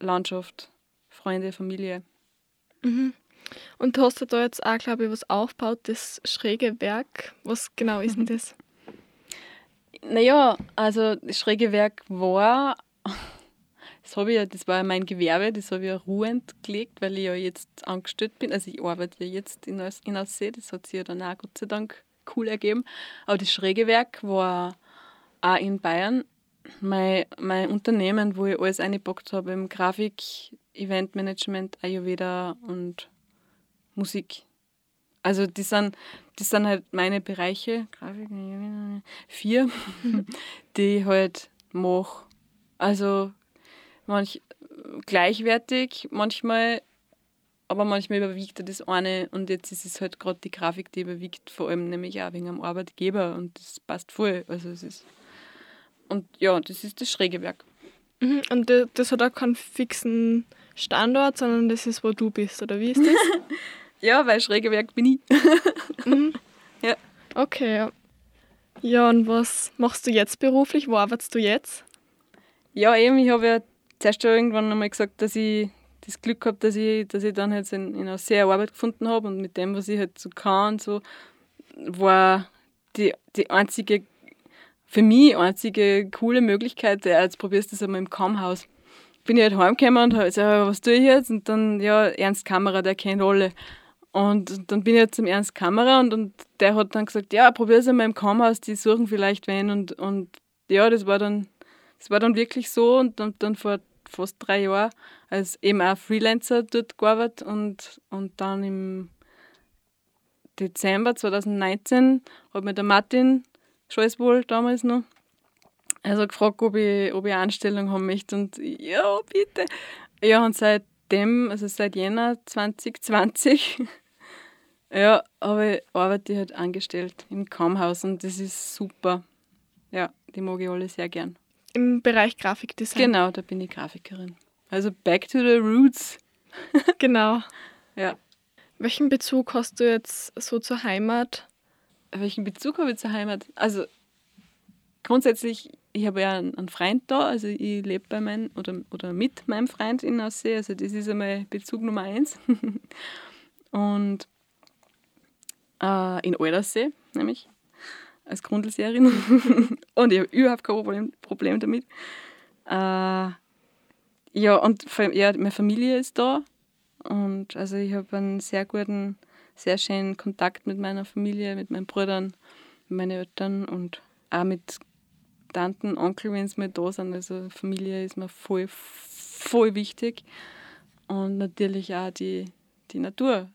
Landschaft, Freunde, Familie. Mhm. Und du hast da jetzt auch, glaube ich, was aufgebaut, das schräge Werk. Was genau ist denn das? Naja, also das schräge Werk war <laughs> das, habe ich ja, das war ja mein Gewerbe, das habe ich ja ruhend gelegt, weil ich ja jetzt angestellt bin. Also ich arbeite ja jetzt in, in Aussee, das hat sich ja dann auch Gott sei Dank cool ergeben. Aber das schräge Werk war auch in Bayern mein, mein Unternehmen, wo ich alles eingepackt habe, im Grafik, Eventmanagement, Ayurveda und Musik. Also die sind, die sind halt meine Bereiche, Grafik, vier, <laughs> die ich halt mache. Also manch gleichwertig, manchmal, aber manchmal überwiegt das eine und jetzt ist es halt gerade die Grafik, die überwiegt, vor allem nämlich auch wegen am Arbeitgeber und das passt voll. Also es ist und ja, das ist das schräge Werk. Mhm, und das hat auch keinen fixen Standort, sondern das ist, wo du bist, oder wie ist das? <laughs> ja, weil schräge Werk bin ich. mhm. <laughs> Ja. Okay, ja. Ja, und was machst du jetzt beruflich? Wo arbeitest du jetzt? Ja, eben, ich habe ja zuerst schon irgendwann einmal gesagt, dass ich das Glück gehabt, dass ich, dass ich dann halt in, in einer sehr Arbeit gefunden habe und mit dem, was ich halt so kann, so war die, die einzige, für mich einzige coole Möglichkeit, ja, jetzt probierst du das einmal im Kammhaus. Bin ich halt heimgekommen und habe gesagt, was tue ich jetzt? Und dann, ja, Ernst Kamera, der kennt alle. Und dann bin ich jetzt zum Ernst Kamera und, und der hat dann gesagt, ja, probier es einmal im Kammhaus, die suchen vielleicht wen. Und, und ja, das war dann, das war dann wirklich so und dann, dann vor fast drei Jahren als eben auch Freelancer dort gearbeitet und, und dann im Dezember 2019 hat mir der Martin Scholzwohl damals noch also gefragt, ob ich, ob ich eine Anstellung haben möchte und ja, bitte. Ja, und seitdem, also seit Jänner 2020, <laughs> ja, aber arbeite ich halt angestellt im Kammhaus und das ist super. Ja, die mag ich alle sehr gern. Im Bereich Grafikdesign? Genau, da bin ich Grafikerin. Also back to the roots. <laughs> genau. Ja. Welchen Bezug hast du jetzt so zur Heimat? Welchen Bezug habe ich zur Heimat? Also grundsätzlich, ich habe ja einen, Freund da, also ich lebe bei meinem oder, oder mit meinem Freund in Aussee, also das ist einmal Bezug Nummer eins. <laughs> Und äh, in Aldersee, nämlich als Grundlseherin. <laughs> und ich habe überhaupt kein Problem, Problem damit. Äh, ja, und ja, meine Familie ist da. Und also ich habe einen sehr guten, sehr schönen Kontakt mit meiner Familie, mit meinen Brüdern, mit meinen Eltern und auch mit Tanten, Onkel, wenn sie mal da sind. Also Familie ist mir voll, voll wichtig. Und natürlich auch die, die Natur.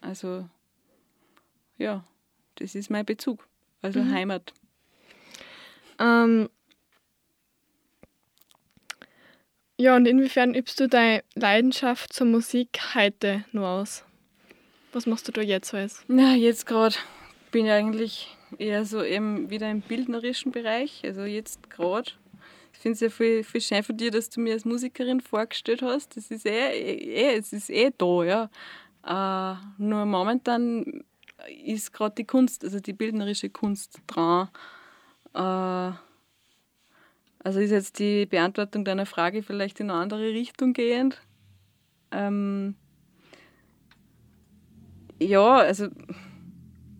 Also ja, das ist mein Bezug. Also mhm. Heimat. Ähm, ja, und inwiefern übst du deine Leidenschaft zur Musik heute nur aus? Was machst du da jetzt alles? Na, jetzt gerade bin ich eigentlich eher so eben wieder im bildnerischen Bereich. Also jetzt gerade. Ich finde es ja viel, viel schön von dir, dass du mir als Musikerin vorgestellt hast. Das ist eh, eh, es ist eh da, ja. Äh, nur momentan ist gerade die Kunst, also die bildnerische Kunst dran. Äh, also ist jetzt die Beantwortung deiner Frage vielleicht in eine andere Richtung gehend. Ähm, ja, also,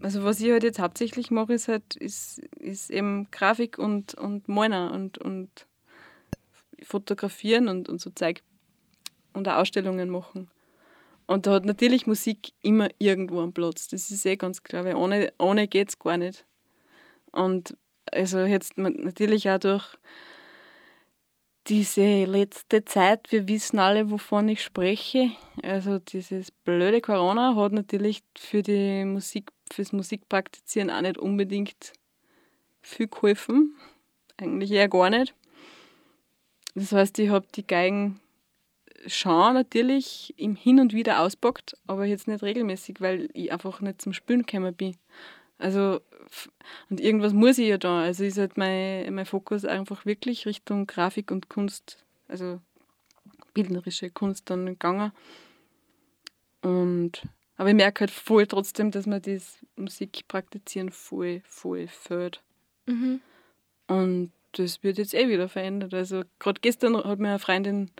also was ich halt jetzt hauptsächlich mache, ist halt ist, ist eben Grafik und, und Malen und, und fotografieren und, und so Zeug und auch Ausstellungen machen. Und da hat natürlich Musik immer irgendwo einen Platz. Das ist eh ganz klar, weil ohne, ohne geht es gar nicht. Und also jetzt natürlich auch durch diese letzte Zeit, wir wissen alle, wovon ich spreche. Also dieses blöde Corona hat natürlich für die Musik, fürs Musikpraktizieren auch nicht unbedingt viel geholfen. Eigentlich eher gar nicht. Das heißt, ich habe die Geigen schon natürlich im Hin und Wieder auspackt, aber jetzt nicht regelmäßig, weil ich einfach nicht zum Spülen gekommen bin. Also, und irgendwas muss ich ja da. Also ist halt mein, mein Fokus einfach wirklich Richtung Grafik und Kunst, also bildnerische Kunst dann gegangen. Und, aber ich merke halt voll trotzdem, dass mir das Musikpraktizieren voll, voll fällt. Mhm. Und das wird jetzt eh wieder verändert. Also gerade gestern hat mir eine Freundin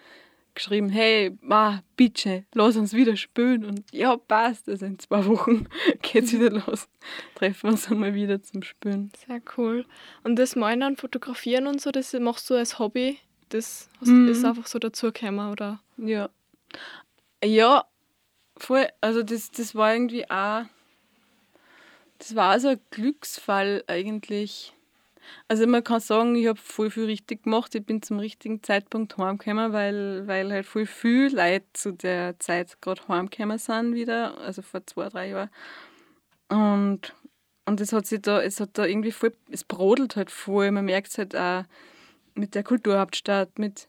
geschrieben, hey, ma, bitte, lass uns wieder spielen. Und ja, passt. Also in zwei Wochen <laughs> geht es wieder los. Treffen wir uns einmal wieder zum Spielen. Sehr cool. Und das Malen und Fotografieren und so, das machst du als Hobby? Das mhm. ist einfach so dazugekommen, oder? Ja. Ja, voll. Also das, das war irgendwie auch, das war also ein Glücksfall eigentlich also man kann sagen, ich habe voll viel richtig gemacht. Ich bin zum richtigen Zeitpunkt heimgekommen, weil, weil halt voll viel Leute zu der Zeit gerade heimgekommen sind wieder, also vor zwei, drei Jahren. Und, und es hat sich da, es hat da irgendwie voll, es brodelt halt voll. Man merkt es halt auch mit der Kulturhauptstadt, mit,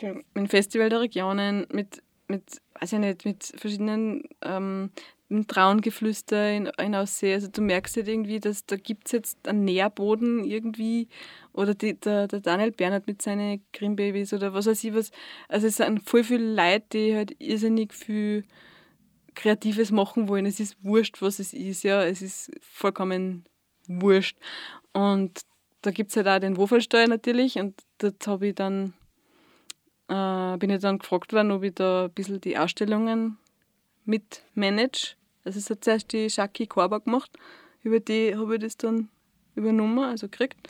mit dem Festival der Regionen, mit, mit, weiß ich nicht, mit verschiedenen ähm, im Trauengeflüster in, in Aussee. Also du merkst halt irgendwie, dass da gibt es jetzt einen Nährboden irgendwie. Oder die, der, der Daniel Bernhard mit seinen Grimbabys oder was weiß ich was. Also es sind voll viele Leute, die halt irrsinnig viel Kreatives machen wollen. Es ist wurscht, was es ist, ja. Es ist vollkommen wurscht. Und da gibt es halt auch den Wofelsteuer natürlich und dort habe ich dann äh, bin ich dann gefragt worden, ob ich da ein bisschen die Ausstellungen mitmanage. Also es hat zuerst die Shaki Korba gemacht, über die habe ich das dann übernommen, also gekriegt.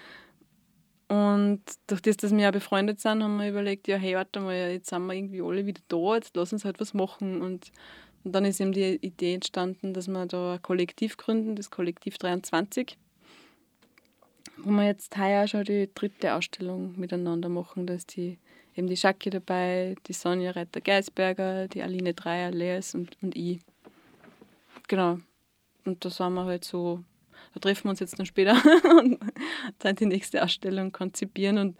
Und durch das, dass wir ja befreundet sind, haben wir überlegt, ja, hey, warte mal, jetzt sind wir irgendwie alle wieder da, jetzt lass uns halt was machen. Und, und dann ist eben die Idee entstanden, dass wir da ein Kollektiv gründen, das Kollektiv 23, wo wir jetzt heuer schon die dritte Ausstellung miteinander machen. Da ist die, eben die Schacke dabei, die Sonja Reiter-Geisberger, die Aline Dreier, Leas und, und ich. Genau. Und da sind wir halt so da treffen wir uns jetzt dann später <laughs> und dann die nächste Ausstellung konzipieren. Und,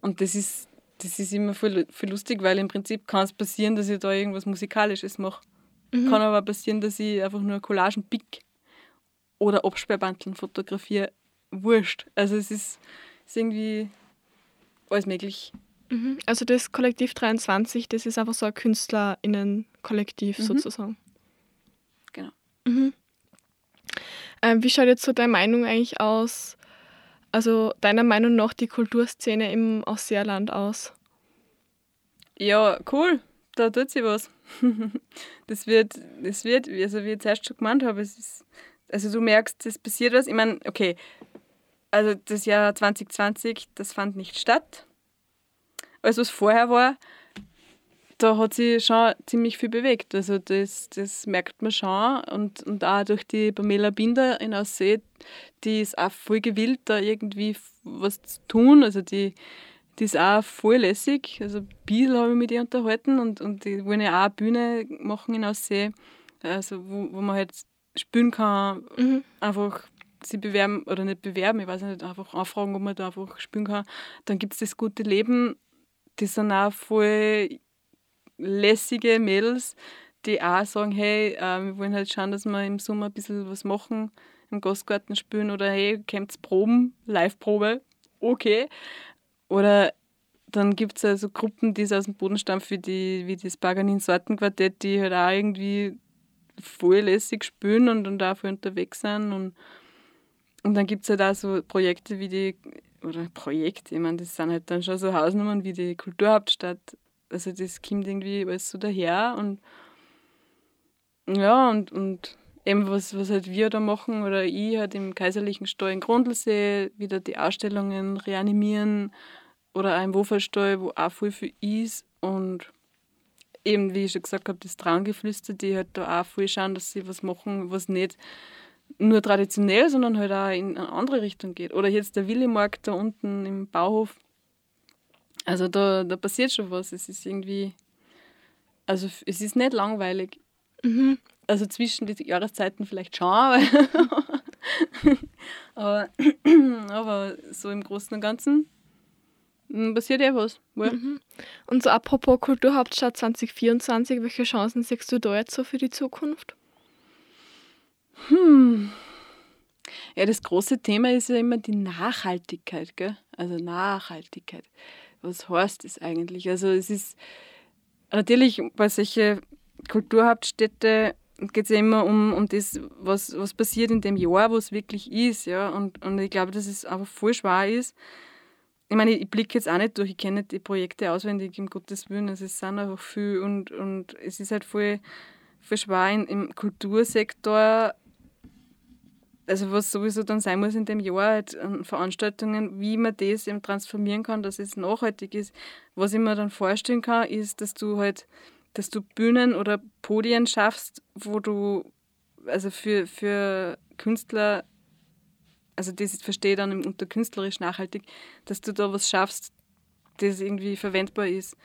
und das, ist, das ist immer voll, voll lustig, weil im Prinzip kann es passieren, dass ich da irgendwas Musikalisches mache. Mhm. Kann aber passieren, dass ich einfach nur Collagen pick oder Absperrbandeln fotografiere. Wurscht. Also es ist, ist irgendwie alles möglich. Mhm. Also das Kollektiv 23, das ist einfach so ein KünstlerInnen-Kollektiv mhm. sozusagen. Mhm. Ähm, wie schaut jetzt so deine Meinung eigentlich aus? Also deiner Meinung nach die Kulturszene im Ausseerland aus? Ja, cool. Da tut sich was. <laughs> das wird, das wird, also wie ich zuerst schon gemeint habe, es ist, also du merkst, es passiert was. Ich meine, okay, also das Jahr 2020, das fand nicht statt. Alles, was vorher war, da hat sich schon ziemlich viel bewegt. Also das, das merkt man schon. Und, und auch durch die Pamela Binder in Aussee, die ist auch voll gewillt, da irgendwie was zu tun. Also die, die ist auch voll lässig. Also ein bisschen habe ich mit ihr unterhalten und, und die wollen ja auch eine Bühne machen in Aussee, also wo, wo man halt spielen kann, mhm. einfach sie bewerben oder nicht bewerben, ich weiß nicht, einfach anfragen, ob man da einfach spielen kann. Dann gibt es das gute Leben, die sind auch voll lässige Mädels, die auch sagen, hey, äh, wir wollen halt schauen, dass wir im Sommer ein bisschen was machen, im Gastgarten spielen oder hey, kommt's proben, Live-Probe, okay. Oder dann gibt es also Gruppen, die aus dem Boden stampfen, wie, die, wie das Paganin-Sortenquartett, die halt auch irgendwie voll lässig spielen und, und voll unterwegs sind. Und, und dann gibt es halt auch so Projekte wie die, oder Projekte, ich meine, das sind halt dann schon so Hausnummern wie die Kulturhauptstadt also das kommt irgendwie alles so daher und ja, und, und eben was, was halt wir da machen oder ich halt im Kaiserlichen Stall in Grundlsee wieder die Ausstellungen reanimieren oder auch im Woferstall, wo auch viel für ist und eben, wie ich schon gesagt habe, das Traumgeflüster, die halt da auch viel schauen, dass sie was machen, was nicht nur traditionell, sondern halt auch in eine andere Richtung geht. Oder jetzt der Willimarkt da unten im Bauhof, also da, da passiert schon was. Es ist irgendwie, also es ist nicht langweilig. Mhm. Also zwischen die Jahreszeiten vielleicht schon, aber, <laughs> aber, aber so im Großen und Ganzen hm, passiert ja was. Mhm. Und so apropos Kulturhauptstadt 2024, welche Chancen siehst du da jetzt so für die Zukunft? Hm. Ja, das große Thema ist ja immer die Nachhaltigkeit, gell? Also Nachhaltigkeit was heißt das eigentlich? Also es ist natürlich bei solchen Kulturhauptstädte geht es ja immer um, um das, was, was passiert in dem Jahr, wo es wirklich ist. Ja? Und, und ich glaube, dass es einfach voll schwer ist. Ich meine, ich blicke jetzt auch nicht durch, ich kenne die Projekte auswendig, im Gottes Willen. Also es sind einfach viel und, und es ist halt voll, voll schwer im Kultursektor also was sowieso dann sein muss in dem Jahr halt an Veranstaltungen, wie man das eben transformieren kann, dass es nachhaltig ist. Was ich mir dann vorstellen kann, ist, dass du halt, dass du Bühnen oder Podien schaffst, wo du, also für, für Künstler, also das verstehe ich dann unter künstlerisch nachhaltig, dass du da was schaffst, das irgendwie verwendbar ist.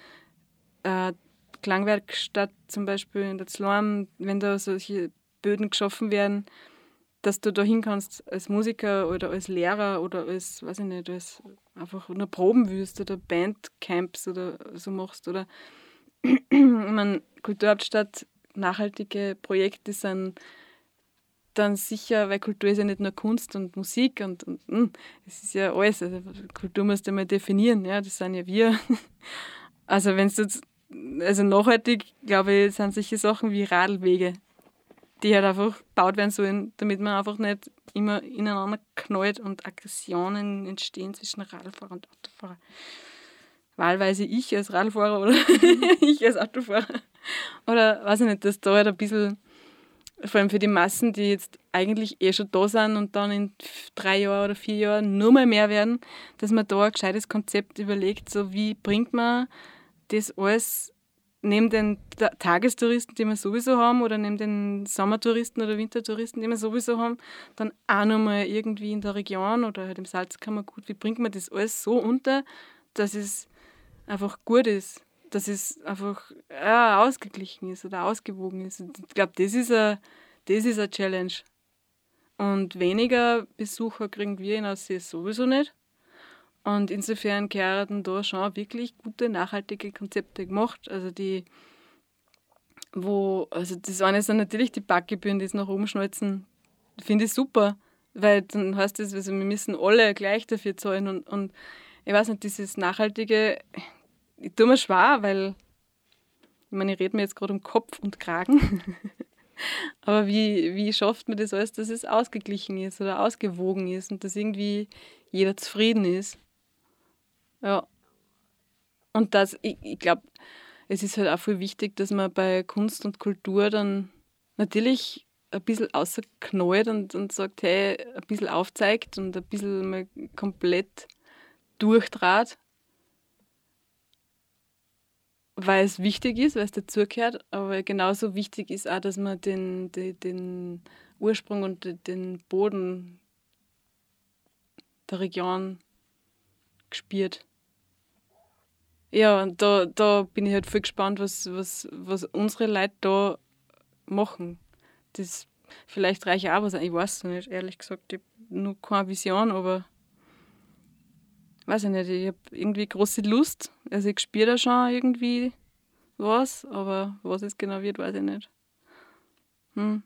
Äh, Klangwerkstatt zum Beispiel in der Zlorm, wenn da solche Böden geschaffen werden, dass du da hin kannst als Musiker oder als Lehrer oder als, weiß ich nicht, als einfach nur proben oder Bandcamps oder so machst. Oder <clears throat> ich meine, Kulturhauptstadt, nachhaltige Projekte sind dann sicher, weil Kultur ist ja nicht nur Kunst und Musik und, und hm, es ist ja alles. Also Kultur musst du mal definieren, ja, das sind ja wir. <laughs> Also wenn es jetzt, also nachhaltig, glaube ich, sind solche Sachen wie Radlwege die halt einfach gebaut werden sollen, damit man einfach nicht immer ineinander knallt und Aggressionen entstehen zwischen Radfahrer und Autofahrer. wahlweise ich als Radfahrer oder <laughs> ich als Autofahrer. Oder weiß ich nicht, dass da halt ein bisschen, vor allem für die Massen, die jetzt eigentlich eh schon da sind und dann in drei Jahren oder vier Jahren nur mal mehr werden, dass man da ein gescheites Konzept überlegt, so wie bringt man das alles neben den Tagestouristen, die wir sowieso haben, oder neben den Sommertouristen oder Wintertouristen, die wir sowieso haben, dann auch nochmal irgendwie in der Region oder halt im Salzkammergut, wie bringt man das alles so unter, dass es einfach gut ist, dass es einfach ja, ausgeglichen ist oder ausgewogen ist. Und ich glaube, das ist eine das ist eine Challenge. Und weniger Besucher kriegen wir in Aussee sowieso nicht. Und insofern werden da schon wirklich gute, nachhaltige Konzepte gemacht. Also die, wo, also das eine sind natürlich die Backgebühren, die es nach oben schnalzen. Finde ich super, weil dann heißt das, also wir müssen alle gleich dafür zahlen und, und ich weiß nicht, dieses Nachhaltige, ich tue mir schwer, weil ich meine, ich rede mir jetzt gerade um Kopf und Kragen. <laughs> Aber wie, wie schafft man das alles, dass es ausgeglichen ist oder ausgewogen ist und dass irgendwie jeder zufrieden ist? Ja. Und das, ich, ich glaube, es ist halt auch viel wichtig, dass man bei Kunst und Kultur dann natürlich ein bisschen außerknallt und, und sagt, hey, ein bisschen aufzeigt und ein bisschen mal komplett durchtrat, weil es wichtig ist, weil es dazugehört, aber genauso wichtig ist auch, dass man den, den, den Ursprung und den Boden der Region gespürt. Ja, und da, da bin ich halt voll gespannt, was, was, was unsere Leute da machen. Das vielleicht reicht auch was. Ich weiß es nicht, ehrlich gesagt. Ich habe nur keine Vision, aber weiß ich nicht. Ich habe irgendwie große Lust. Also ich spüre da schon irgendwie was, aber was es genau wird, weiß ich nicht. Hm.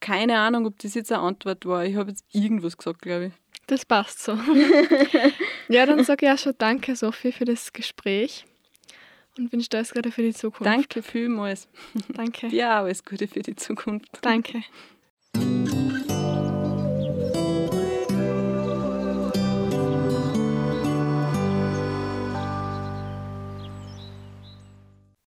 Keine Ahnung, ob das jetzt eine Antwort war. Ich habe jetzt irgendwas gesagt, glaube ich. Das passt so. <laughs> ja, dann sage ich auch schon danke, Sophie, für das Gespräch und wünsche dir alles Gute für die Zukunft. Danke vielmals. Danke. Ja, alles Gute für die Zukunft. Danke.